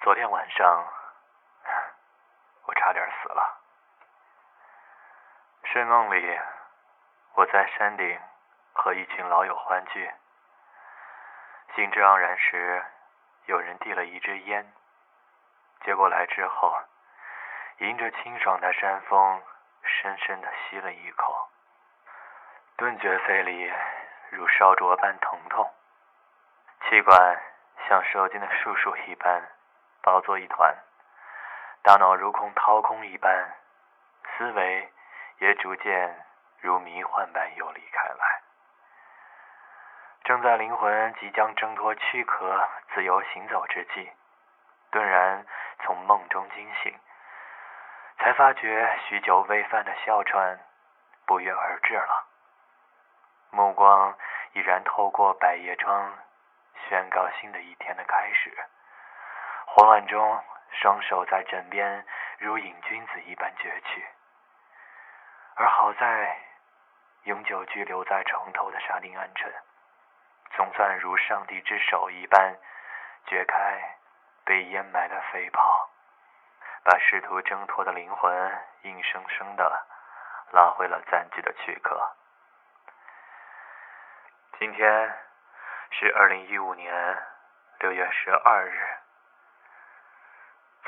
昨天晚上，我差点死了。睡梦里，我在山顶和一群老友欢聚。兴致盎然时，有人递了一支烟，接过来之后，迎着清爽的山风，深深的吸了一口，顿觉肺里如烧灼般疼痛，气管像受惊的树树一般。抱作一团，大脑如空掏空一般，思维也逐渐如迷幻般游离开来。正在灵魂即将挣脱躯壳、自由行走之际，顿然从梦中惊醒，才发觉许久未犯的哮喘不约而至了。目光已然透过百叶窗，宣告新的一天的开始。慌乱中，双手在枕边如瘾君子一般攫去，而好在永久居留在床头的沙丁鹌鹑，总算如上帝之手一般掘开被淹埋的肺泡，把试图挣脱的灵魂硬生生的拉回了暂居的躯壳。今天是二零一五年六月十二日。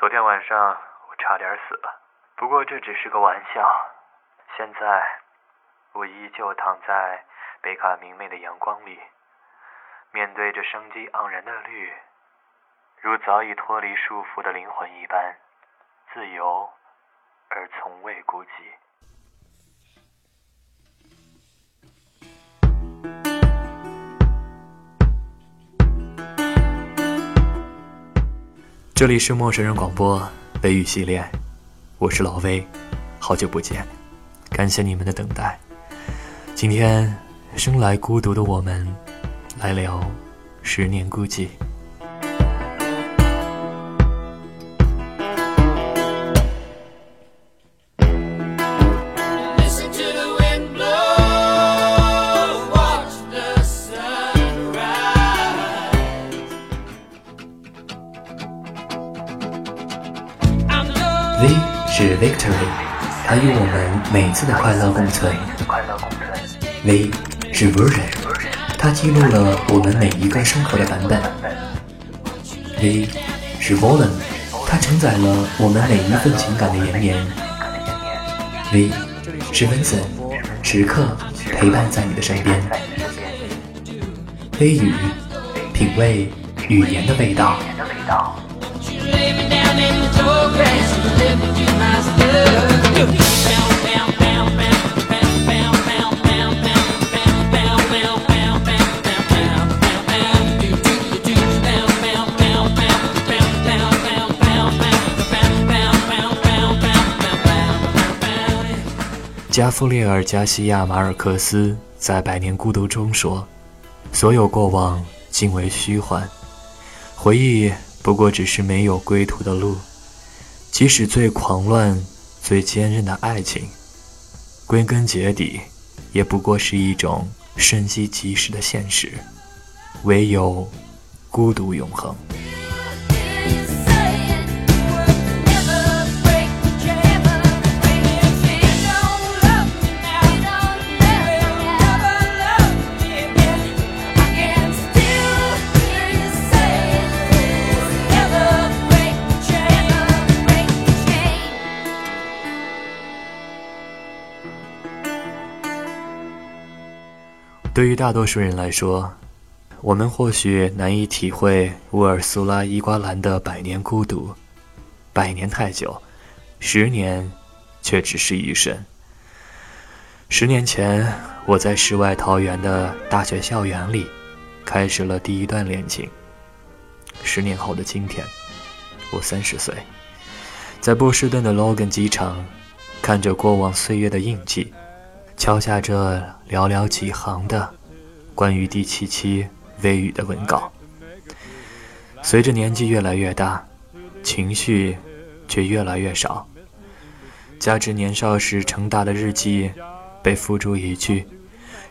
昨天晚上我差点死了，不过这只是个玩笑。现在我依旧躺在北卡明媚的阳光里，面对着生机盎然的绿，如早已脱离束缚的灵魂一般，自由而从未孤寂。这里是陌生人广播北语系列，我是老威，好久不见，感谢你们的等待。今天生来孤独的我们，来聊十年孤寂。次的快乐共存。V 是 Version，它记录了我们每一个生活的版本。V 是 Volume，它承载了我们每一份情感的延绵。V 是分子时刻陪伴在你的身边。微语，品味语言的味道。加夫列尔·加西亚·马尔克斯在《百年孤独》中说：“所有过往尽为虚幻，回忆不过只是没有归途的路。即使最狂乱、最坚韧的爱情，归根结底也不过是一种瞬息即逝的现实。唯有孤独永恒。”对于大多数人来说，我们或许难以体会乌尔苏拉·伊瓜兰的百年孤独。百年太久，十年却只是一瞬。十年前，我在世外桃源的大学校园里，开始了第一段恋情。十年后的今天，我三十岁，在波士顿的 Logan 机场，看着过往岁月的印记。敲下这寥寥几行的关于第七期微语的文稿。随着年纪越来越大，情绪却越来越少。加之年少时成大的日记被付诸一炬，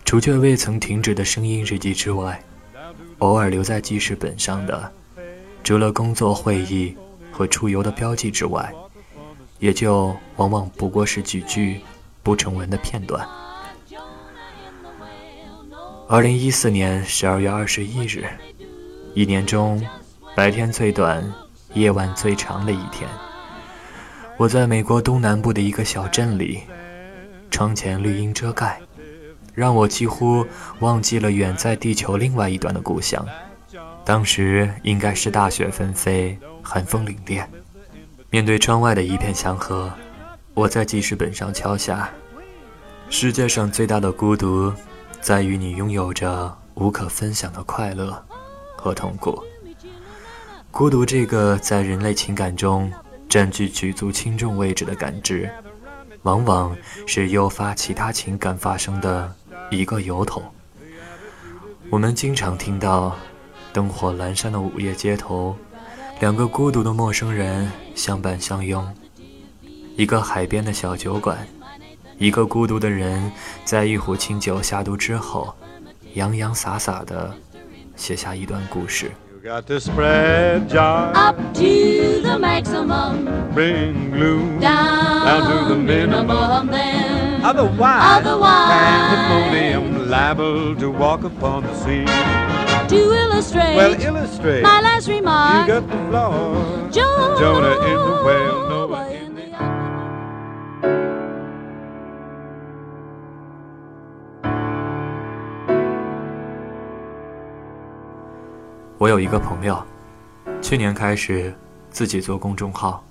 除却未曾停止的声音日记之外，偶尔留在记事本上的，除了工作会议和出游的标记之外，也就往往不过是几句不成文的片段。二零一四年十二月二十一日，一年中白天最短、夜晚最长的一天，我在美国东南部的一个小镇里，窗前绿荫遮盖。让我几乎忘记了远在地球另外一端的故乡。当时应该是大雪纷飞，寒风凛冽。面对窗外的一片祥和，我在记事本上敲下：世界上最大的孤独，在于你拥有着无可分享的快乐和痛苦。孤独这个在人类情感中占据举足轻重位置的感知，往往是诱发其他情感发生的。一个由头，我们经常听到，灯火阑珊的午夜街头，两个孤独的陌生人相伴相拥；一个海边的小酒馆，一个孤独的人在一壶清酒下肚之后，洋洋洒洒地写下一段故事。Otherwise, pandemonium liable to walk upon the scene. To illustrate, well, illustrate my last remark. You got the flaw, Jonah, Jonah in the whale, 有一个朋友，去年开始自己做公众号，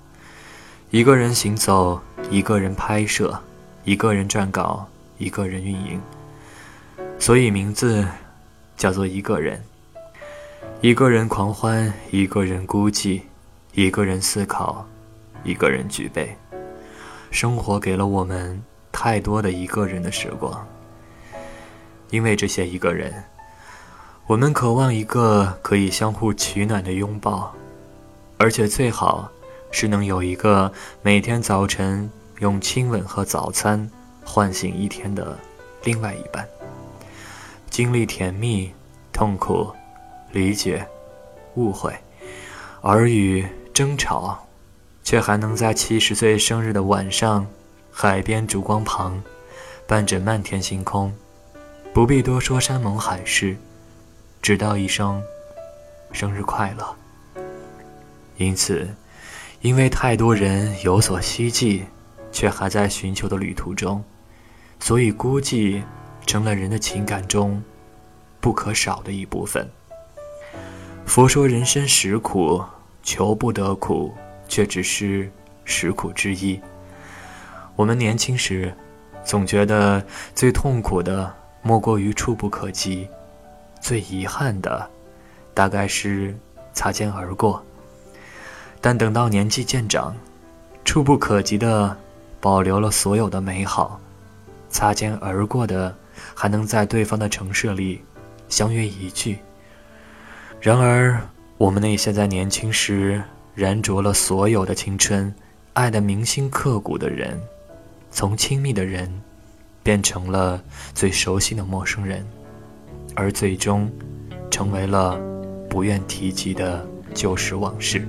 一个人行走，一个人拍摄。一个人撰稿，一个人运营，所以名字叫做一个人。一个人狂欢，一个人孤寂，一个人思考，一个人举杯。生活给了我们太多的一个人的时光，因为这些一个人，我们渴望一个可以相互取暖的拥抱，而且最好是能有一个每天早晨。用亲吻和早餐唤醒一天的另外一半，经历甜蜜、痛苦、理解、误会、耳语、争吵，却还能在七十岁生日的晚上，海边烛光旁，伴着漫天星空，不必多说山盟海誓，只道一声生日快乐。因此，因为太多人有所希冀。却还在寻求的旅途中，所以孤寂成了人的情感中不可少的一部分。佛说人生实苦，求不得苦，却只是实苦之一。我们年轻时，总觉得最痛苦的莫过于触不可及，最遗憾的，大概是擦肩而过。但等到年纪渐长，触不可及的。保留了所有的美好，擦肩而过的，还能在对方的城市里相约一聚。然而，我们那些在年轻时燃灼了所有的青春、爱得铭心刻骨的人，从亲密的人变成了最熟悉的陌生人，而最终成为了不愿提及的旧时往事。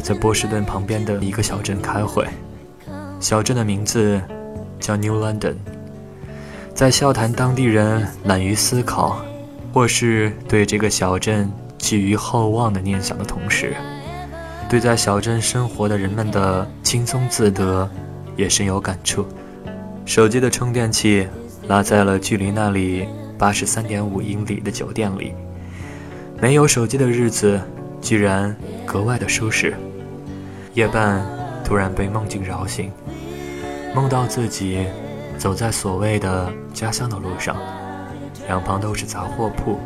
在波士顿旁边的一个小镇开会，小镇的名字叫 New London。在笑谈当地人懒于思考，或是对这个小镇寄予厚望的念想的同时，对在小镇生活的人们的轻松自得也深有感触。手机的充电器落在了距离那里八十三点五英里的酒店里，没有手机的日子。居然格外的舒适。夜半突然被梦境扰醒，梦到自己走在所谓的家乡的路上，两旁都是杂货铺。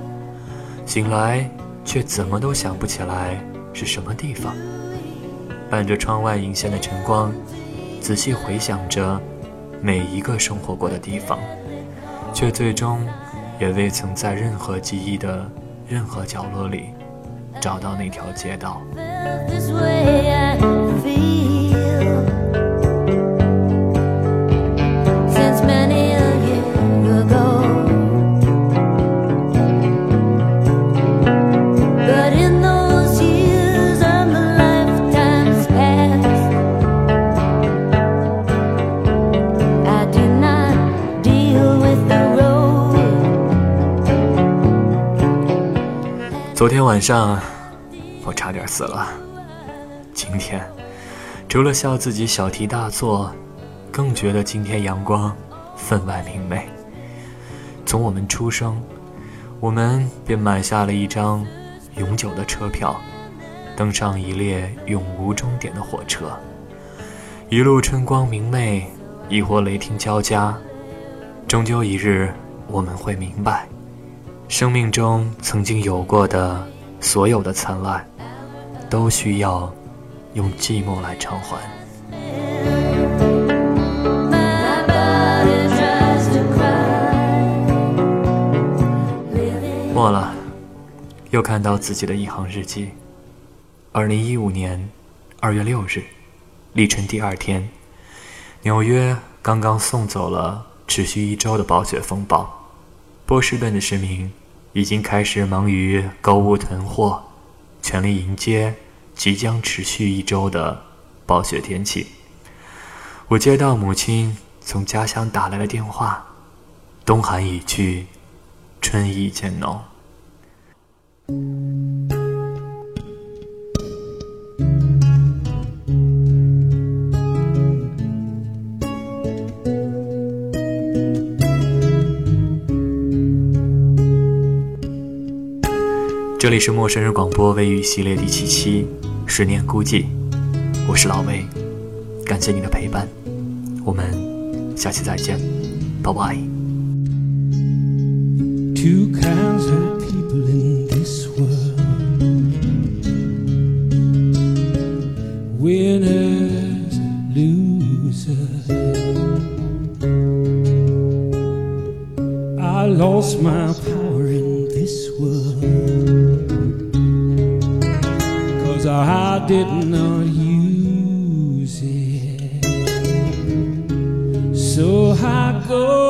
醒来却怎么都想不起来是什么地方。伴着窗外隐现的晨光，仔细回想着每一个生活过的地方，却最终也未曾在任何记忆的任何角落里找到那条街道。天晚上，我差点死了。今天，除了笑自己小题大做，更觉得今天阳光分外明媚。从我们出生，我们便买下了一张永久的车票，登上一列永无终点的火车。一路春光明媚，亦或雷霆交加，终究一日我们会明白。生命中曾经有过的所有的灿烂，都需要用寂寞来偿还。末了，又看到自己的一行日记。二零一五年二月六日，立春第二天，纽约刚刚送走了持续一周的暴雪风暴，波士顿的市民。已经开始忙于购物囤货，全力迎接即将持续一周的暴雪天气。我接到母亲从家乡打来的电话，冬寒已去，春意渐浓。这里是陌生人广播微语系列第七期《十年孤寂》，我是老魏，感谢你的陪伴，我们下期再见，拜拜。Did not use it. So I go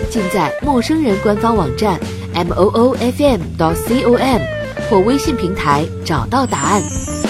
尽在陌生人官方网站 m o o f m 到 c o m 或微信平台找到答案。